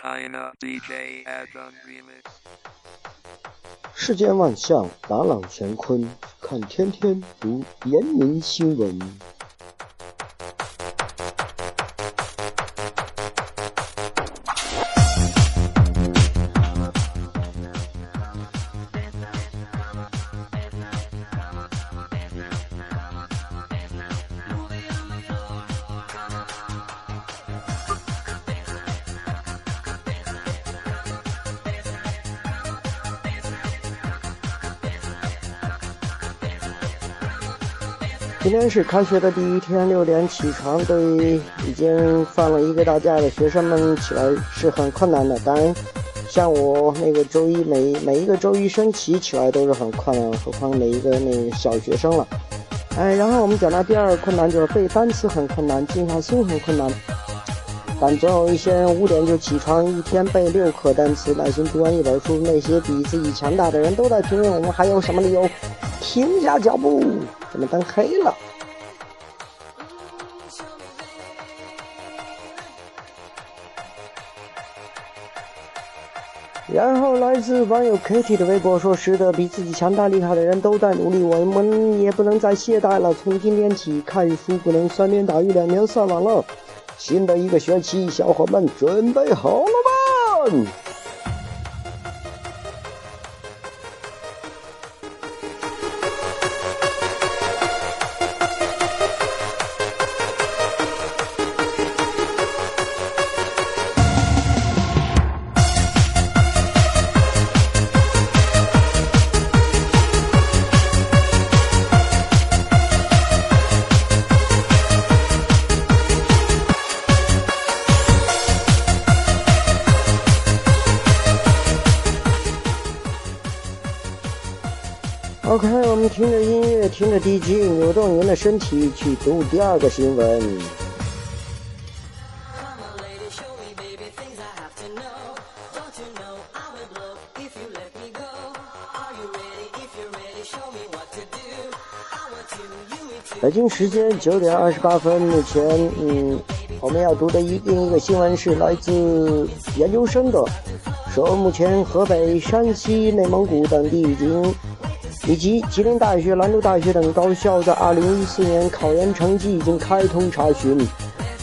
China DJ Adam Remix。世间万象，朗朗乾坤，看天天读人民新闻。今天是开学的第一天，六点起床，对已经放了一个大假的学生们起来是很困难的。当然，像我那个周一每每一个周一升旗起来都是很困难，何况每一个那个小学生了。哎，然后我们讲到第二个困难就是背单词很困难，静下心很困难。但总有一些人五点就起床，一天背六课单词，耐心读完一本书。那些比自己强大的人都在评论我们，还有什么理由停下脚步？怎么灯黑了？然后来自网友 Kitty 的微博说：“是的，比自己强大厉害的人都在努力，我们也不能再懈怠了。从今天起，看书不能三天打鱼两天晒网了。新的一个学期，小伙伴准备好了吗？” OK，我们听着音乐，听着 DJ，扭动您的身体，去读第二个新闻。北京时间九点二十八分，目前，嗯，我们要读的一另一个新闻是来自研究生的，说目前河北、山西、内蒙古等地已经，以及吉林大学、兰州大学等高校在二零一四年考研成绩已经开通查询。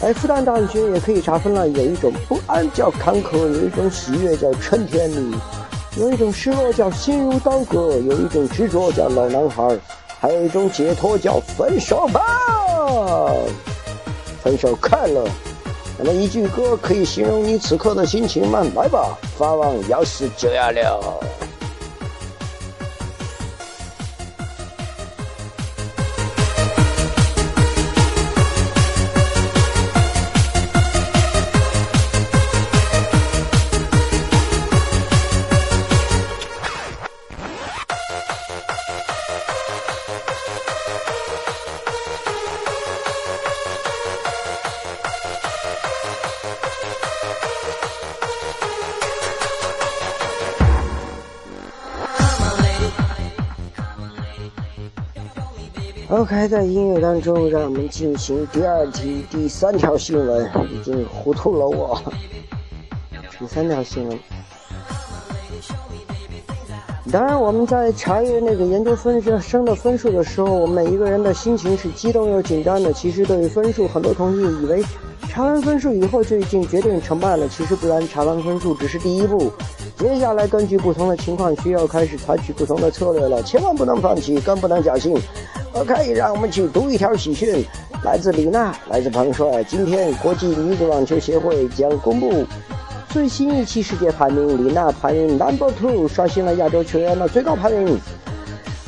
哎，复旦大学也可以查分了，有一种不安叫坎坷，有一种喜悦叫春天里，有一种失落叫心如刀割，有一种执着叫老男孩，还有一种解脱叫分手吧，分手快乐。那么一句歌可以形容你此刻的心情吗？来吧，发网要是这样了。OK，在音乐当中，让我们进行第二题、第三条新闻，已经糊涂了我。第三条新闻，当然我们在查阅那个研究分生的分数的时候，我们每一个人的心情是激动又紧张的。其实对于分数，很多同学以为查完分数以后就已经决定成败了，其实不然，查完分数只是第一步。接下来根据不同的情况，需要开始采取不同的策略了，千万不能放弃，更不能侥幸。OK，让我们去读一条喜讯，来自李娜，来自彭帅。今天国际女子网球协会将公布最新一期世界排名，李娜排名 Number Two，刷新了亚洲球员的最高排名。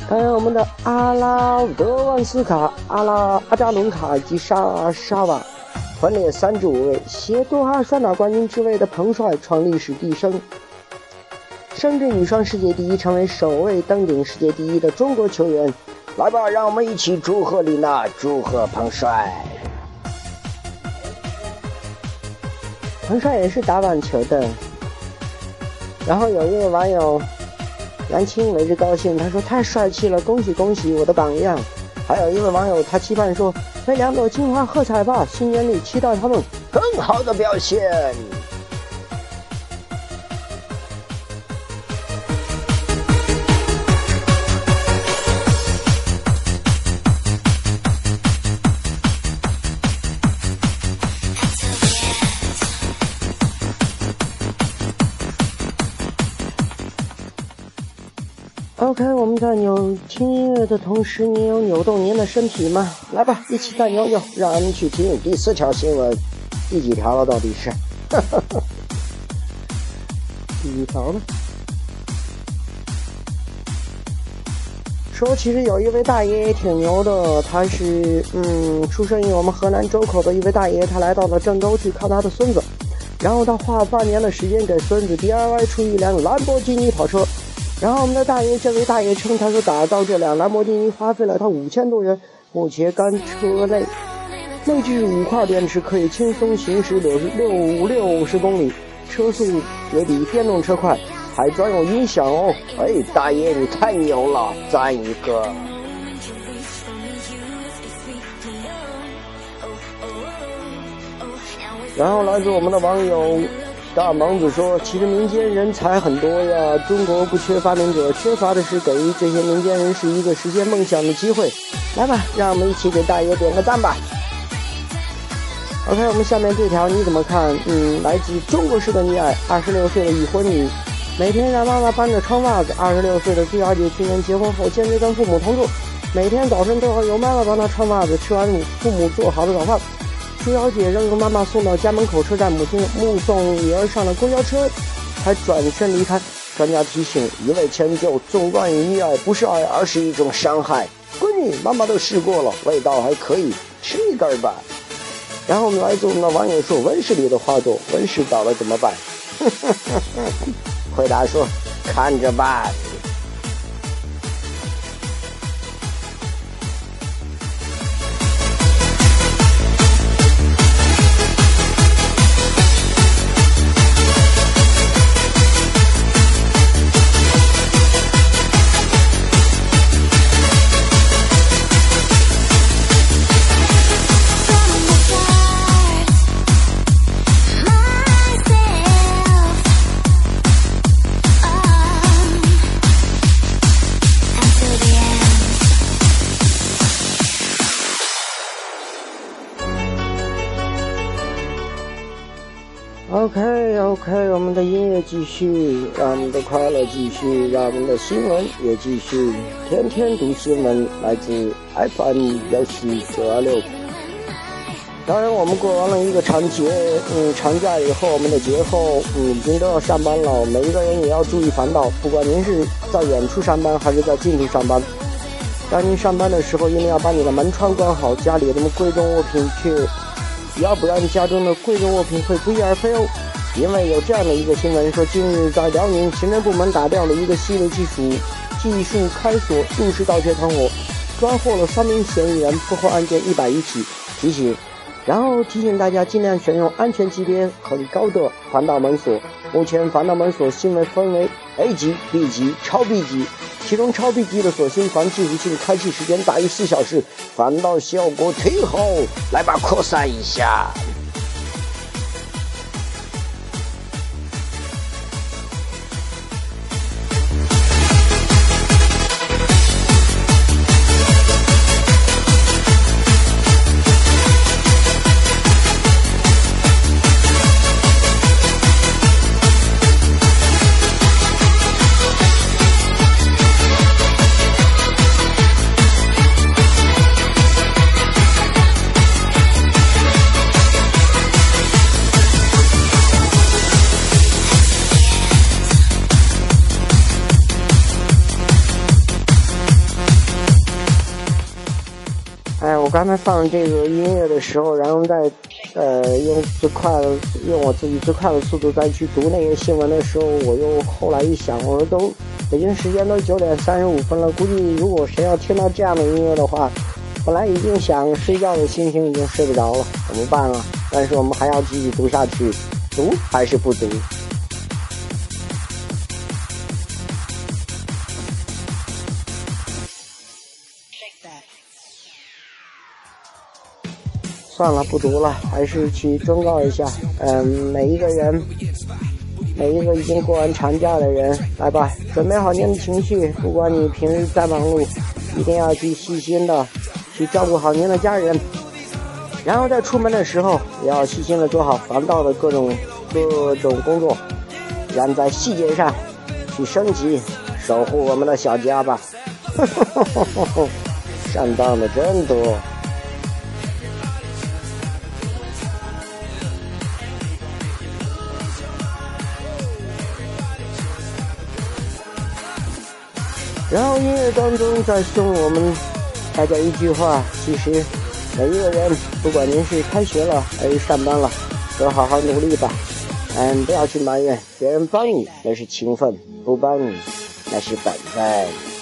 当然，我们的阿拉德万斯卡、阿拉阿扎伦卡以及莎莎瓦分列三至五位，携多哈双打冠军之位的彭帅创历史第一升。升至女双世界第一，成为首位登顶世界第一的中国球员。来吧，让我们一起祝贺李娜，祝贺彭帅。彭帅也是打网球的。然后有一位网友杨青为之高兴，他说太帅气了，恭喜恭喜我的榜样。还有一位网友他期盼说，为两朵金花喝彩吧，新年里期待他们更好的表现。OK，我们在扭听音乐的同时，你有扭动您的身体吗？来吧，一起再扭扭，让我们去听第四条新闻。第几条了？到底是？第几条呢？说其实有一位大爷也挺牛的，他是嗯，出生于我们河南周口的一位大爷，他来到了郑州去看他的孙子，然后他花了半年的时间给孙子 DIY 出一辆兰博基尼跑车，然后我们的大爷这位大爷称，他说打造这辆兰博基尼花费了他五千多元，目前干车内内置五块电池，可以轻松行驶六六六十公里，车速也比电动车快。还装有音响哦！哎，大爷你太牛了，赞一个！然后来自我们的网友大萌子说：“其实民间人才很多呀，中国不缺发明者，缺乏的是给予这些民间人士一个实现梦想的机会。”来吧，让我们一起给大爷点个赞吧！OK，我们下面这条你怎么看？嗯，来自中国式的溺爱，二十六岁的已婚女。每天让妈妈帮着穿袜子。二十六岁的朱小姐去年结婚后，坚决跟父母同住，每天早晨都要由妈妈帮她穿袜子。吃完父母做好的早饭，朱小姐仍由妈妈送到家门口车站。母亲目送女儿上了公交车，才转身离开。专家提醒：一味迁就，纵乱与溺爱不是爱，而是一种伤害。闺女，妈妈都试过了，味道还可以，吃一根吧。然后我们来自我们的网友说：温室里的花朵，温室倒了怎么办？回答说：“看着办。” OK 我们的音乐继续，让我们的快乐继续，让我们的新闻也继续。天天读新闻，来自 FM 幺七九二六。当然，我们过完了一个长节，嗯，长假以后，我们的节后，嗯，已经都要上班了。每一个人也要注意防盗，不管您是在远处上班还是在近处上班。当您上班的时候，一定要把你的门窗关好，家里的贵重物品去。要不然家中的贵重物品会不翼而飞哦。因为有这样的一个新闻说，近日在辽宁刑侦部门打掉了一个系列技术技术开锁入室盗窃团伙，抓获了三名嫌疑人，破获案件一百余起。提醒，然后提醒大家尽量选用安全级别很高的防盗门锁。目前防盗门锁新闻分为 A 级、B 级、超 B 级。其中超 B 级的锁芯防技术性开启时间大于四小时，防盗效果忒好。来吧，扩散一下。我刚才放这个音乐的时候，然后再，呃，用最快的，用我自己最快的速度再去读那个新闻的时候，我又后来一想，我说都北京时间都九点三十五分了，估计如果谁要听到这样的音乐的话，本来已经想睡觉的心情已经睡不着了，怎么办啊？但是我们还要继续读下去，读还是不读？算了，不读了，还是去忠告一下。嗯，每一个人，每一个已经过完长假的人，来吧，准备好您的情绪。不管你平日再忙碌，一定要去细心的去照顾好您的家人。然后在出门的时候，也要细心的做好防盗的各种各种工作。然后在细节上去升级，守护我们的小家吧。上当的真多。然后音乐当中再送我们大家一句话：其实每一个人，不管您是开学了还是上班了，都好好努力吧。嗯，不要去埋怨别人帮你那是情分，不帮你那是本分。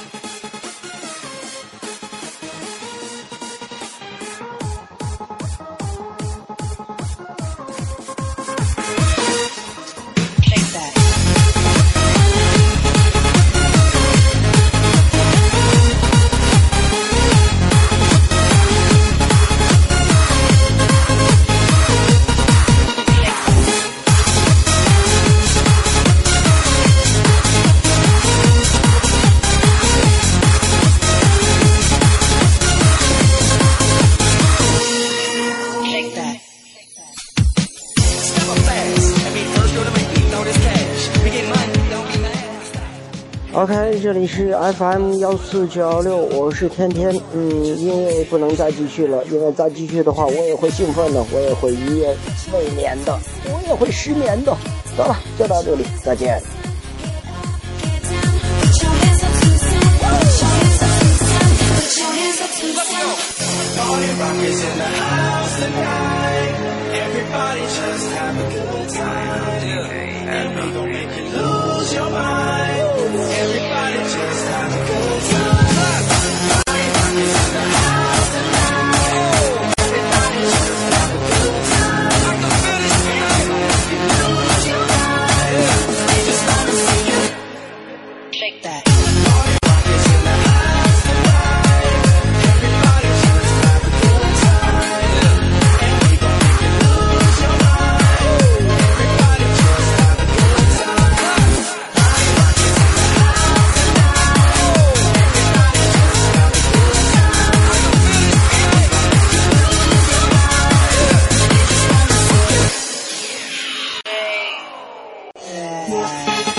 这里是 FM 幺四九幺六，我是天天。嗯，因为不能再继续了，因为再继续的话，我也会兴奋的，我也会一夜未眠的，我也会失眠的。得了，就到这里，再见。